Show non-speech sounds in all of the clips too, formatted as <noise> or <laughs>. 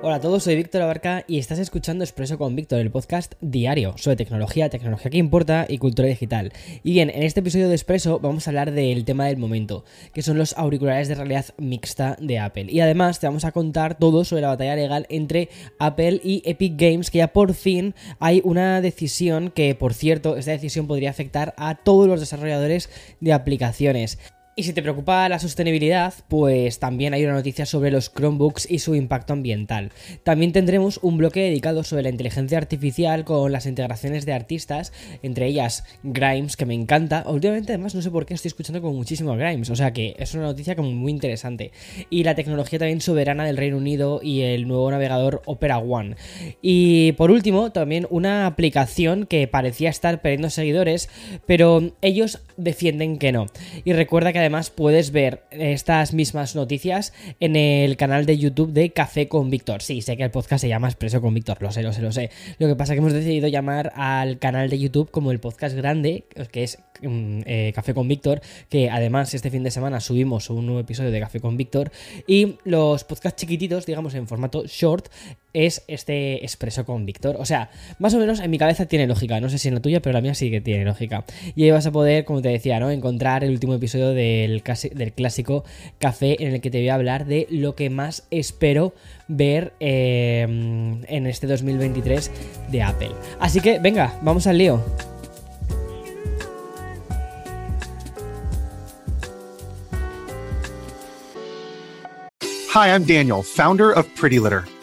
Hola a todos, soy Víctor Abarca y estás escuchando Expreso con Víctor, el podcast diario sobre tecnología, tecnología que importa y cultura digital. Y bien, en este episodio de Expreso vamos a hablar del tema del momento, que son los auriculares de realidad mixta de Apple. Y además te vamos a contar todo sobre la batalla legal entre Apple y Epic Games, que ya por fin hay una decisión que, por cierto, esta decisión podría afectar a todos los desarrolladores de aplicaciones. Y si te preocupa la sostenibilidad, pues también hay una noticia sobre los Chromebooks y su impacto ambiental. También tendremos un bloque dedicado sobre la inteligencia artificial con las integraciones de artistas, entre ellas Grimes, que me encanta. Últimamente además no sé por qué estoy escuchando como muchísimo Grimes, o sea que es una noticia como muy interesante. Y la tecnología también soberana del Reino Unido y el nuevo navegador Opera One. Y por último, también una aplicación que parecía estar perdiendo seguidores, pero ellos defienden que no. Y recuerda que además puedes ver estas mismas noticias en el canal de YouTube de Café con Víctor. Sí, sé que el podcast se llama Expreso con Víctor, lo sé, lo sé, lo sé. Lo que pasa es que hemos decidido llamar al canal de YouTube como el podcast grande, que es mm, eh, Café con Víctor, que además este fin de semana subimos un nuevo episodio de Café con Víctor. Y los podcasts chiquititos, digamos en formato short, es este Expreso con Víctor. O sea, más o menos en mi cabeza tiene lógica. No sé si en la tuya, pero la mía sí que tiene lógica. Y ahí vas a poder, como te decía, ¿no? Encontrar el último episodio del, del clásico café en el que te voy a hablar de lo que más espero ver eh, en este 2023 de Apple. Así que, venga, vamos al lío. Hi, I'm Daniel, founder of Pretty Litter.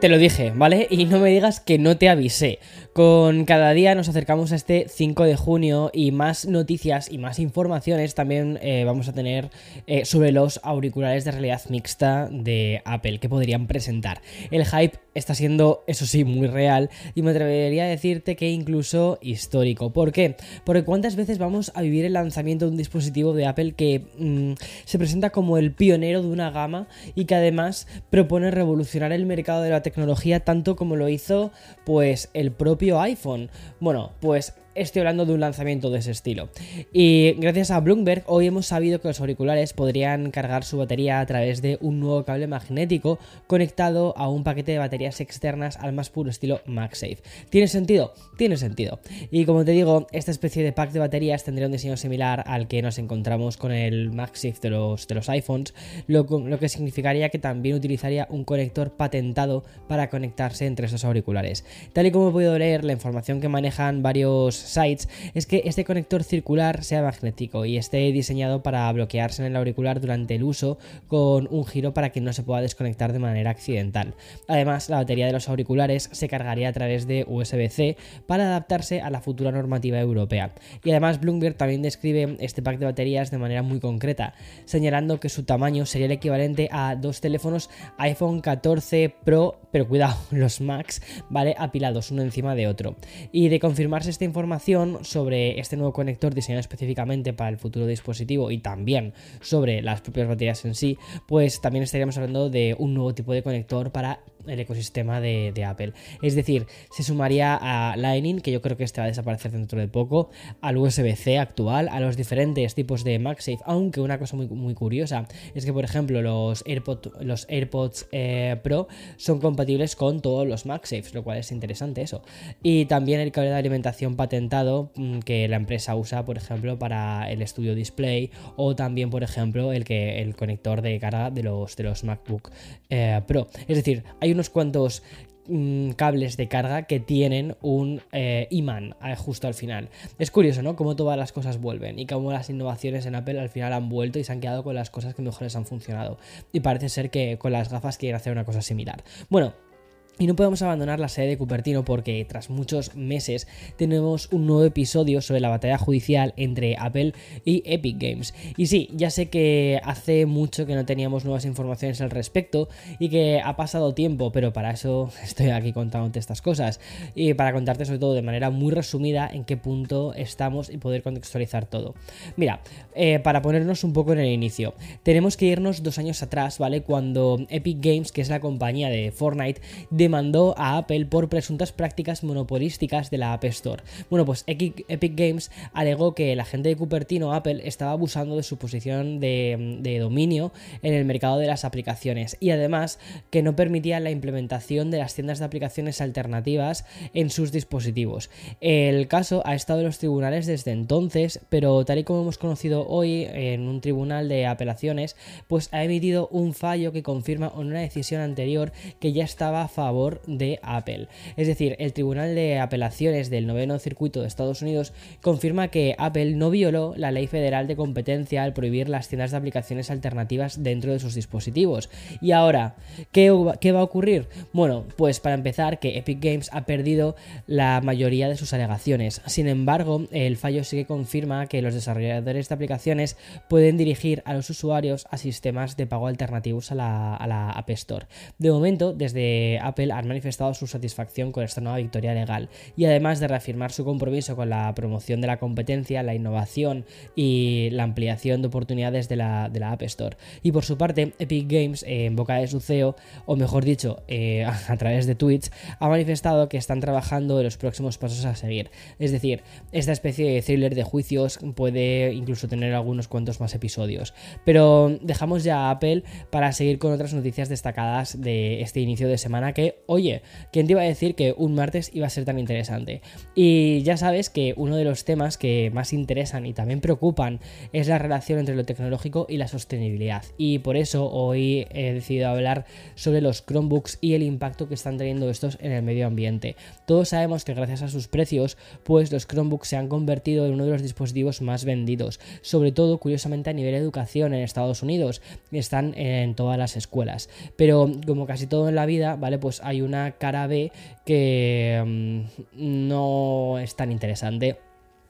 Te lo dije, ¿vale? Y no me digas que no te avisé. Con cada día nos acercamos a este 5 de junio y más noticias y más informaciones también eh, vamos a tener eh, sobre los auriculares de realidad mixta de Apple que podrían presentar. El hype está siendo, eso sí, muy real y me atrevería a decirte que incluso histórico. ¿Por qué? Porque cuántas veces vamos a vivir el lanzamiento de un dispositivo de Apple que mm, se presenta como el pionero de una gama y que además propone revolucionar el mercado de la tecnología tanto como lo hizo pues el propio iPhone. Bueno, pues estoy hablando de un lanzamiento de ese estilo. Y gracias a Bloomberg, hoy hemos sabido que los auriculares podrían cargar su batería a través de un nuevo cable magnético conectado a un paquete de baterías externas al más puro estilo MagSafe. ¿Tiene sentido? Tiene sentido. Y como te digo, esta especie de pack de baterías tendría un diseño similar al que nos encontramos con el MagSafe de los, de los iPhones, lo, lo que significaría que también utilizaría un conector patentado para conectarse entre esos auriculares. Tal y como he podido leer, la información que manejan varios sites es que este conector circular sea magnético y esté diseñado para bloquearse en el auricular durante el uso con un giro para que no se pueda desconectar de manera accidental. Además, la batería de los auriculares se cargaría a través de USB-C para adaptarse a la futura normativa europea. Y además Bloomberg también describe este pack de baterías de manera muy concreta, señalando que su tamaño sería el equivalente a dos teléfonos iPhone 14 Pro, pero cuidado, <laughs> los Max, ¿vale? Apilados uno encima de otro. Y de confirmarse esta información, sobre este nuevo conector diseñado específicamente para el futuro dispositivo y también sobre las propias baterías en sí, pues también estaríamos hablando de un nuevo tipo de conector para el ecosistema de, Apple. Es decir, se sumaría a Lightning, que yo creo que este va a desaparecer dentro de poco, al USB-C actual, a los diferentes tipos de MagSafe, aunque una cosa muy, muy curiosa es que, por ejemplo, los, AirPod, los AirPods eh, Pro son compatibles con todos los MagSafes, lo cual es interesante eso. Y también el cable de alimentación patentado mm, que la empresa usa, por ejemplo, para el Studio Display o también, por ejemplo, el, que, el conector de carga de los, de los MacBook eh, Pro. Es decir, hay unos cuantos mm, cables de carga que tienen un eh, imán eh, justo al final. Es curioso, ¿no? Cómo todas las cosas vuelven y cómo las innovaciones en Apple al final han vuelto y se han quedado con las cosas que mejor les han funcionado. Y parece ser que con las gafas quieren hacer una cosa similar. Bueno, y no podemos abandonar la sede de Cupertino porque tras muchos meses tenemos un nuevo episodio sobre la batalla judicial entre Apple y Epic Games. Y sí, ya sé que hace mucho que no teníamos nuevas informaciones al respecto y que ha pasado tiempo, pero para eso <laughs> estoy aquí contándote estas cosas. Y para contarte sobre todo de manera muy resumida en qué punto estamos y poder contextualizar todo. Mira, eh, para ponernos un poco en el inicio, tenemos que irnos dos años atrás, ¿vale? Cuando Epic Games, que es la compañía de Fortnite, de demandó a Apple por presuntas prácticas monopolísticas de la App Store. Bueno, pues Epic Games alegó que la gente de Cupertino, Apple, estaba abusando de su posición de, dominio en el mercado de las aplicaciones y además que no permitía la implementación de las tiendas de aplicaciones alternativas en sus dispositivos. El caso ha estado en los tribunales desde entonces, pero tal y como hemos conocido hoy en un tribunal de apelaciones, pues ha emitido un fallo que confirma una decisión anterior que ya estaba a favor de Apple. Es decir, el Tribunal de Apelaciones del Noveno Circuito de Estados Unidos confirma que Apple no violó la ley federal de competencia al prohibir las tiendas de aplicaciones alternativas dentro de sus dispositivos. Y ahora, ¿qué, qué va a ocurrir? Bueno, pues para empezar, que Epic Games ha perdido la mayoría de sus alegaciones. Sin embargo, el fallo sí que confirma que los desarrolladores de aplicaciones pueden dirigir a los usuarios a sistemas de pago alternativos a la, a la App Store. De momento, desde Apple han manifestado su satisfacción con esta nueva victoria legal y además de reafirmar su compromiso con la promoción de la competencia, la innovación y la ampliación de oportunidades de la, App Store. Y por su parte, Epic Games, en boca de su CEO, o mejor dicho, eh, <laughs> a través de tweets, ha manifestado que están trabajando en los próximos pasos a seguir. Es decir, esta especie de thriller de juicios puede incluso tener algunos cuantos más episodios. Pero dejamos ya a Apple para seguir con otras noticias destacadas de este inicio de semana que oye, ¿quién te iba a decir que un martes iba a ser tan interesante? Y ya sabes que uno de los temas que más interesan y también preocupan es la relación entre lo tecnológico y la sostenibilidad. Y por eso hoy he decidido hablar sobre los Chromebooks y el impacto que están teniendo estos en el medio ambiente. Todos sabemos que gracias a sus precios, pues los Chromebooks se han convertido en uno de los dispositivos más vendidos, sobre todo curiosamente a nivel educación en Estados Unidos, están en todas las escuelas. Pero como casi todo en la vida, ¿vale? Pues hay una cara B que mm, no es tan interesante.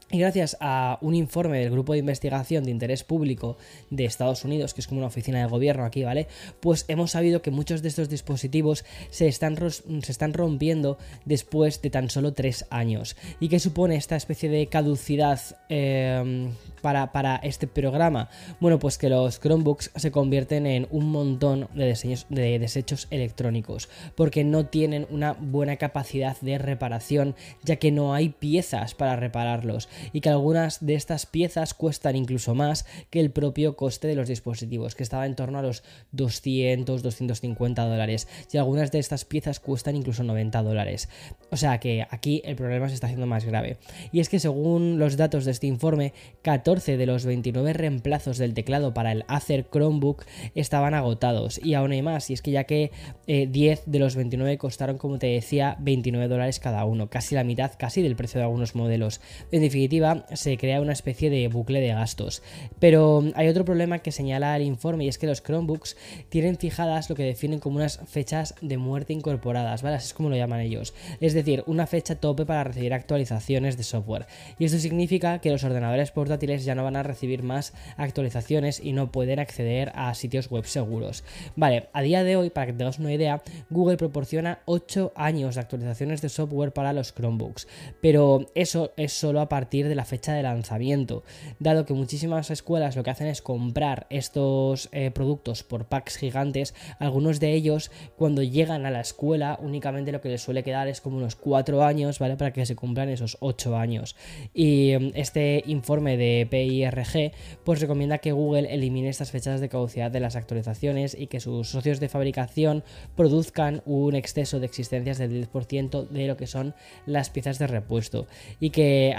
Y gracias a un informe del Grupo de Investigación de Interés Público de Estados Unidos, que es como una oficina de gobierno aquí, ¿vale? Pues hemos sabido que muchos de estos dispositivos se están, se están rompiendo después de tan solo tres años. ¿Y qué supone esta especie de caducidad em, para, para, este programa? Bueno, pues que los Chromebooks se convierten en un montón de, diseños, de desechos electrónicos, porque no tienen una buena capacidad de reparación, ya que no hay piezas para repararlos y que algunas de estas piezas cuestan incluso más que el propio coste de los dispositivos, que estaba en torno a los 200, 250 dólares y algunas de estas piezas cuestan incluso 90 dólares. O sea que aquí el problema se está haciendo más grave. Y es que según los datos de este informe, 14 de los 29 reemplazos del teclado para el Acer Chromebook estaban agotados y aún hay más, y es que ya que 10 eh, de los 29 costaron, como te decía, 29 dólares cada uno, casi la mitad, casi del precio de algunos modelos. En definitiva, se crea una especie de bucle de gastos. Pero hay otro problema que señala el informe y es que los Chromebooks tienen fijadas lo que definen como unas fechas de muerte incorporadas, ¿vale? Así es como lo llaman ellos. Es decir, una fecha tope para recibir actualizaciones de software. Y esto significa que los ordenadores portátiles ya no van a recibir más actualizaciones y no pueden acceder a sitios web seguros. Vale, a día de hoy, para que tengas una idea, Google proporciona 8 años de actualizaciones de software para los Chromebooks. Pero eso es solo a partir de la fecha de lanzamiento, dado que muchísimas escuelas lo que hacen es comprar estos eh, productos por packs gigantes, algunos de ellos cuando llegan a la escuela únicamente lo que les suele quedar es como unos 4 años, ¿vale? Para que se cumplan esos 8 años. Y mm, este informe de PIRG pues recomienda que Google elimine estas fechas de caducidad de las actualizaciones y que sus socios de fabricación produzcan un exceso de existencias del 10% de lo que son las piezas de repuesto y que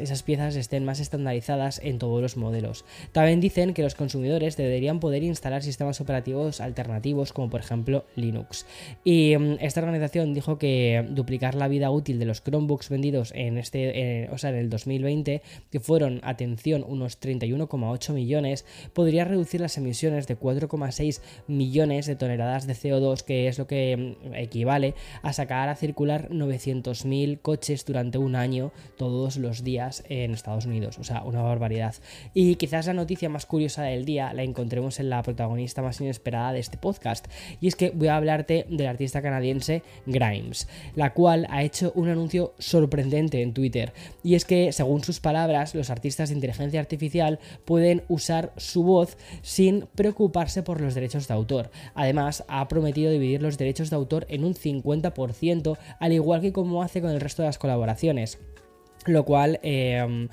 esas piezas estén más estandarizadas en todos los modelos. También dicen que los consumidores deberían poder instalar sistemas operativos alternativos como por ejemplo Linux. Y mm, esta organización dijo que duplicar la vida útil de los Chromebooks vendidos en este, o sea, en el 2020, que fueron, atención, unos 31,8 millones, podría reducir las emisiones de 4,6 millones de toneladas de CO2, que es lo que mm, equivale a sacar a circular 900.000 coches durante un año todos los días en Estados Unidos. O sea, una barbaridad. Y quizás la noticia más curiosa del día la encontremos en la protagonista más inesperada de este podcast. Y es que voy a hablarte del artista canadiense Grimes, la cual ha hecho un anuncio sorprendente en Twitter. Y es que, según sus palabras, los artistas de inteligencia artificial pueden usar su voz sin preocuparse por los derechos de autor. Además, ha prometido dividir los derechos de autor en un 50%, al igual que como hace con el resto de las colaboraciones lo cual em,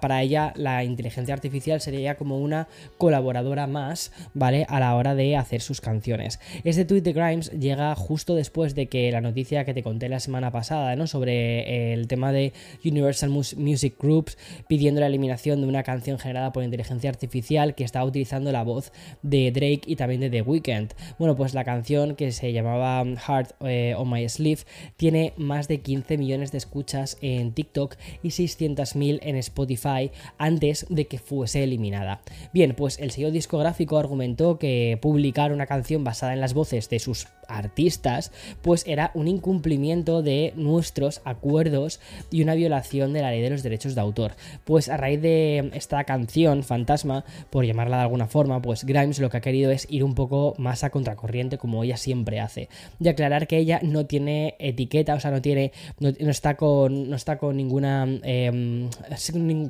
para ella la inteligencia artificial sería como una colaboradora más, ¿vale? A la hora de hacer sus canciones. Este tweet de Grimes llega justo después de que la noticia que te conté la semana pasada, ¿no? Sobre el tema de Universal Music Groups pidiendo la eliminación de una canción generada por inteligencia artificial que estaba utilizando la voz de Drake y también de The Weeknd. Bueno, pues la canción que se llamaba Heart eh, on My Sleeve tiene más de 15 millones de escuchas en TikTok y 600.000 en Spotify antes de que fuese eliminada. Bien, pues el sello discográfico argumentó que publicar una canción basada en las voces de sus artistas pues era un incumplimiento de nuestros acuerdos y una violación de la ley de los derechos de autor. Pues a raíz de esta canción fantasma, por llamarla de alguna forma, pues Grimes lo que ha querido es ir un poco más a contracorriente como ella siempre hace. Y aclarar que ella no tiene etiqueta, o sea, no tiene, no, está con, no está con ninguna Em,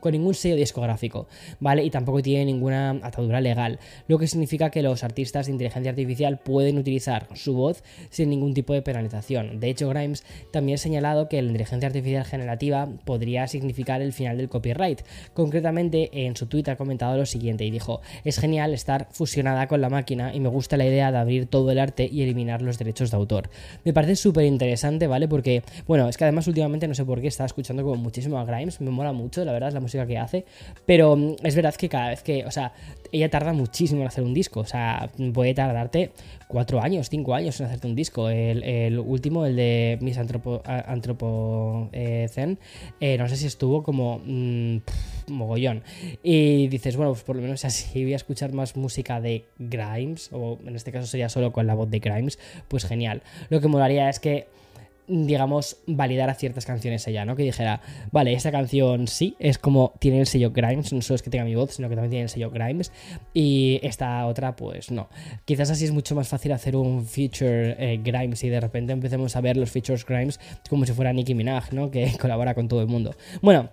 con ningún sello discográfico, ¿vale? Y tampoco tiene ninguna atadura legal, lo que significa que los artistas de inteligencia artificial pueden utilizar su voz sin ningún tipo de penalización. De hecho, Grimes también ha señalado que la inteligencia artificial generativa podría significar el final del copyright. Concretamente, en su tweet ha comentado lo siguiente y dijo, es genial estar fusionada con la máquina y me gusta la idea de abrir todo el arte y eliminar los derechos de autor. Me parece súper interesante, ¿vale? Porque, bueno, es que además últimamente no sé por qué estaba escuchando como muchísimo a Grimes, me mola mucho, la verdad, es la música que hace, pero mm, es verdad que cada vez que, o sea, ella tarda muchísimo en hacer un disco, o sea, puede tardarte cuatro años, cinco años en hacerte un disco. El, último, el de Miss Antropo, eh, eh, no sé si estuvo como mm, mogollón. Y dices, bueno, pues por lo menos así voy a escuchar más música de Grimes, o en este caso sería solo con la voz de Grimes, pues genial. Lo que molaría es que digamos, validar a ciertas canciones ella, ¿no? Que dijera, vale, esta canción sí, es como tiene el sello Grimes, no solo es que tenga mi voz, sino que también tiene el sello Grimes, y esta otra, pues no. Quizás así es mucho más fácil hacer un feature eh, Grimes y de repente empecemos a ver los features Grimes como si fuera Nicki Minaj, ¿no? Que <laughs> colabora con todo el mundo. Bueno,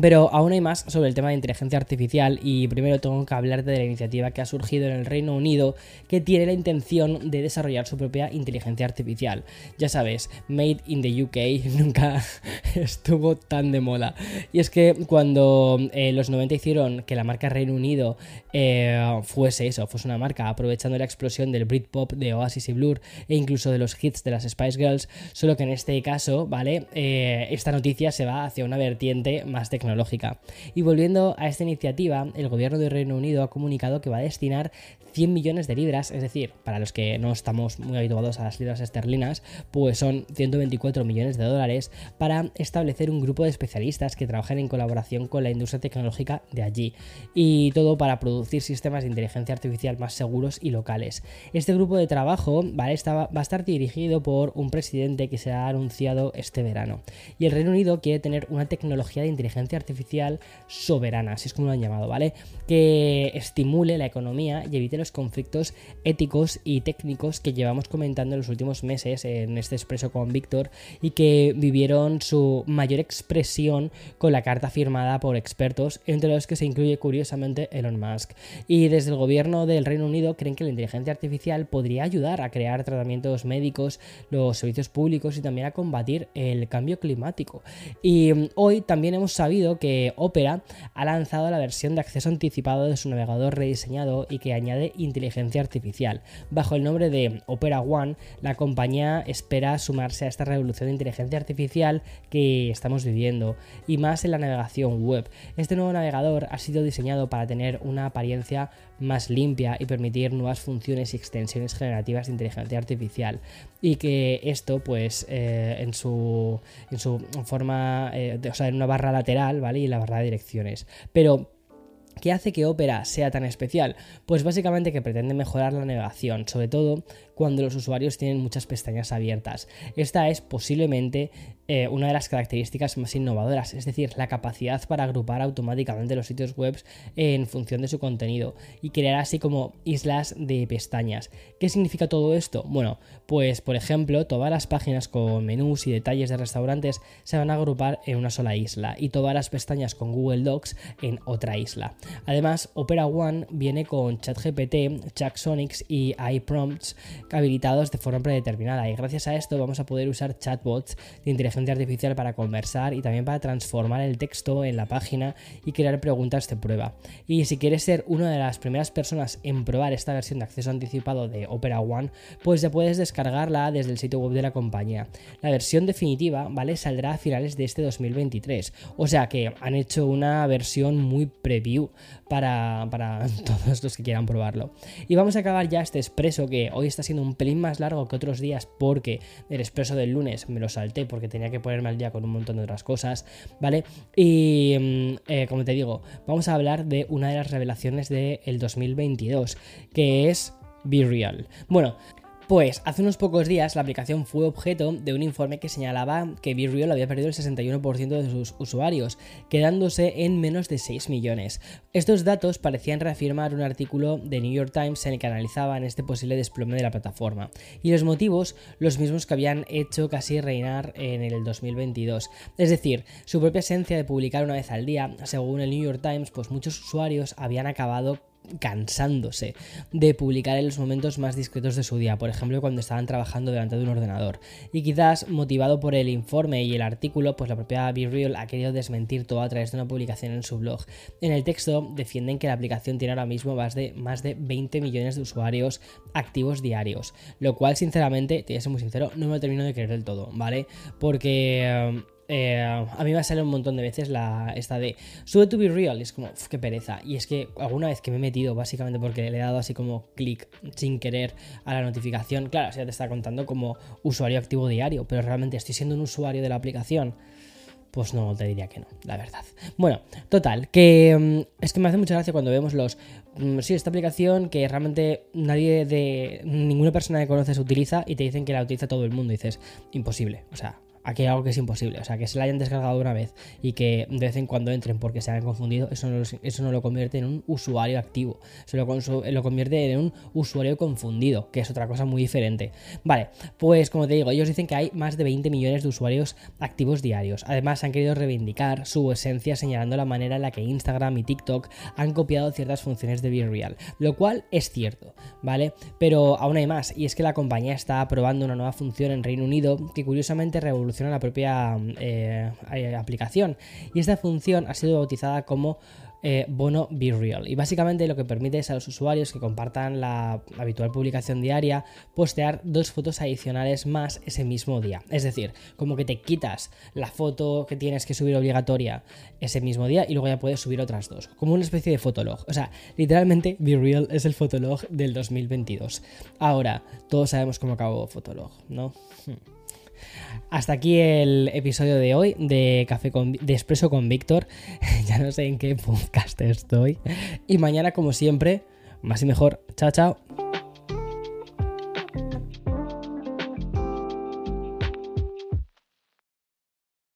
pero aún hay más sobre el tema de inteligencia artificial y primero tengo que hablarte de la iniciativa que ha surgido en el Reino Unido que tiene la intención de desarrollar su propia inteligencia artificial. Ya sabes, Made in the UK <laughs> nunca estuvo tan de moda. Y es que cuando eh, los 90 hicieron que la marca Reino Unido eh, fuese eso, fuese una marca aprovechando la explosión del Britpop de Oasis y Blur e incluso de los hits de las Spice Girls, solo que en este caso, ¿vale? Eh, esta noticia se va hacia una vertiente más tecnológica Y volviendo a esta iniciativa, el gobierno de Reino Unido ha comunicado que va a destinar 100 millones de libras, es decir, para los que no estamos muy habituados a las libras esterlinas, pues son 124 millones de dólares para establecer un grupo de especialistas que trabajen en colaboración con la industria tecnológica de allí. Y todo para producir sistemas de inteligencia artificial más seguros y locales. Este grupo de trabajo va a estar dirigido por un presidente que se ha anunciado este verano. Y el Reino Unido quiere tener una tecnología de inteligencia artificial soberana, así es como lo han llamado, ¿vale? Que estimule la economía y evite los conflictos éticos y técnicos que llevamos comentando en los últimos meses en este expreso con Víctor y que vivieron su mayor expresión con la carta firmada por expertos, entre los que se incluye curiosamente Elon Musk. Y desde el gobierno del Reino Unido creen que la inteligencia artificial podría ayudar a crear tratamientos médicos, los servicios públicos y también a combatir el cambio climático. Y mm, hoy también hemos sabido que Opera ha lanzado la versión de acceso anticipado de su navegador rediseñado y que añade inteligencia artificial. Bajo el nombre de Opera One, la compañía espera sumarse a esta revolución de inteligencia artificial que estamos viviendo y más en la navegación web. Este nuevo navegador ha sido diseñado para tener una apariencia más limpia y permitir nuevas funciones y extensiones generativas de inteligencia artificial y que esto pues eh, en, su, en su forma, eh, o sea, en una barra lateral, ¿vale? Y la barra de direcciones. Pero ¿Qué hace que Opera sea tan especial? Pues básicamente que pretende mejorar la navegación, sobre todo cuando los usuarios tienen muchas pestañas abiertas. Esta es posiblemente eh, una de las características más innovadoras, es decir, la capacidad para agrupar automáticamente los sitios web en función de su contenido y crear así como islas de pestañas. ¿Qué significa todo esto? Bueno, pues por ejemplo, todas las páginas con menús y detalles de restaurantes se van a agrupar en una sola isla y todas las pestañas con Google Docs en otra isla. Además, Opera One viene con ChatGPT, Chatsonics y iPrompts habilitados de forma predeterminada y gracias a esto vamos a poder usar chatbots de inteligencia artificial para conversar y también para transformar el texto en la página y crear preguntas de prueba. Y si quieres ser una de las primeras personas en probar esta versión de acceso anticipado de Opera One, pues ya puedes descargarla desde el sitio web de la compañía. La versión definitiva, ¿vale? Saldrá a finales de este 2023. O sea que han hecho una versión muy preview para, para <laughs> todos los que quieran probarlo. Y vamos a acabar ya este expreso que hoy está siendo un pelín más largo que otros días porque el expreso del lunes me lo salté porque tenía que ponerme al día con un montón de otras cosas, ¿vale? Y mm, eh, como te digo, vamos a hablar de una de las revelaciones del 2022, que es Be Real. Bueno, pues hace unos pocos días la aplicación fue objeto de un informe que señalaba que BeReal había perdido el 61% de sus usuarios, quedándose en menos de 6 millones. Estos datos parecían reafirmar un artículo de New York Times en el que analizaban este posible desplome de la plataforma. Y los motivos, los mismos que habían hecho casi reinar en el 2022. Es decir, su propia esencia de publicar una vez al día, según el New York Times, pues muchos usuarios habían acabado cansándose de publicar en los momentos más discretos de su día, por ejemplo cuando estaban trabajando delante de un ordenador. Y quizás motivado por el informe y el artículo, pues la propia BeReal ha querido desmentir todo a través de una publicación en su blog. En el texto defienden que la aplicación tiene ahora mismo más de, más de 20 millones de usuarios activos diarios, lo cual sinceramente, te voy a ser muy sincero, no me lo termino de creer del todo, ¿vale? Porque... Eh, a mí me sale un montón de veces la esta de sube to be real es como qué pereza y es que alguna vez que me he metido básicamente porque le he dado así como clic sin querer a la notificación claro ya te está contando como usuario activo diario pero realmente estoy siendo un usuario de la aplicación pues no te diría que no, la verdad. Bueno, total, que mm, es que me hace mucha gracia cuando vemos los... Mm, sí, esta aplicación que realmente nadie de... ninguna persona que conoces utiliza y te dicen que la utiliza todo el mundo. Dices, imposible. O sea, aquí hay algo que es imposible. O sea, que se la hayan descargado una vez y que de vez en cuando entren porque se hayan confundido, eso no, eso no lo convierte en un usuario activo. Se lo, lo, convierte en un usuario confundido, que es otra cosa muy diferente. Vale, pues como te digo, ellos dicen que hay más de 20 millones de usuarios activos diarios. Además, han querido reivindicar su esencia señalando la manera en la que Instagram y TikTok han copiado ciertas funciones de BeReal, lo cual es cierto, ¿vale? Pero aún hay más, y es que la compañía está probando una nueva función en Reino Unido que curiosamente revoluciona la propia eh, eh, aplicación. Y esta función ha sido bautizada como eh, Bono Be Real. Y básicamente lo que permite es a los usuarios que compartan la habitual publicación diaria postear dos fotos adicionales más ese mismo día. Es decir, como que te quitas la foto que tienes que subir obligatoria ese mismo día y luego ya puedes subir otras dos. Como una especie de fotolog. O sea, literalmente Be Real es el fotolog del 2022. Ahora, todos sabemos cómo acabó Fotolog, ¿no? Hmm. Hasta aquí el episodio de hoy de Café con de Expreso con Víctor. <laughs> ya no sé en qué podcast estoy. Y mañana, como siempre, más y mejor. Chao, chao.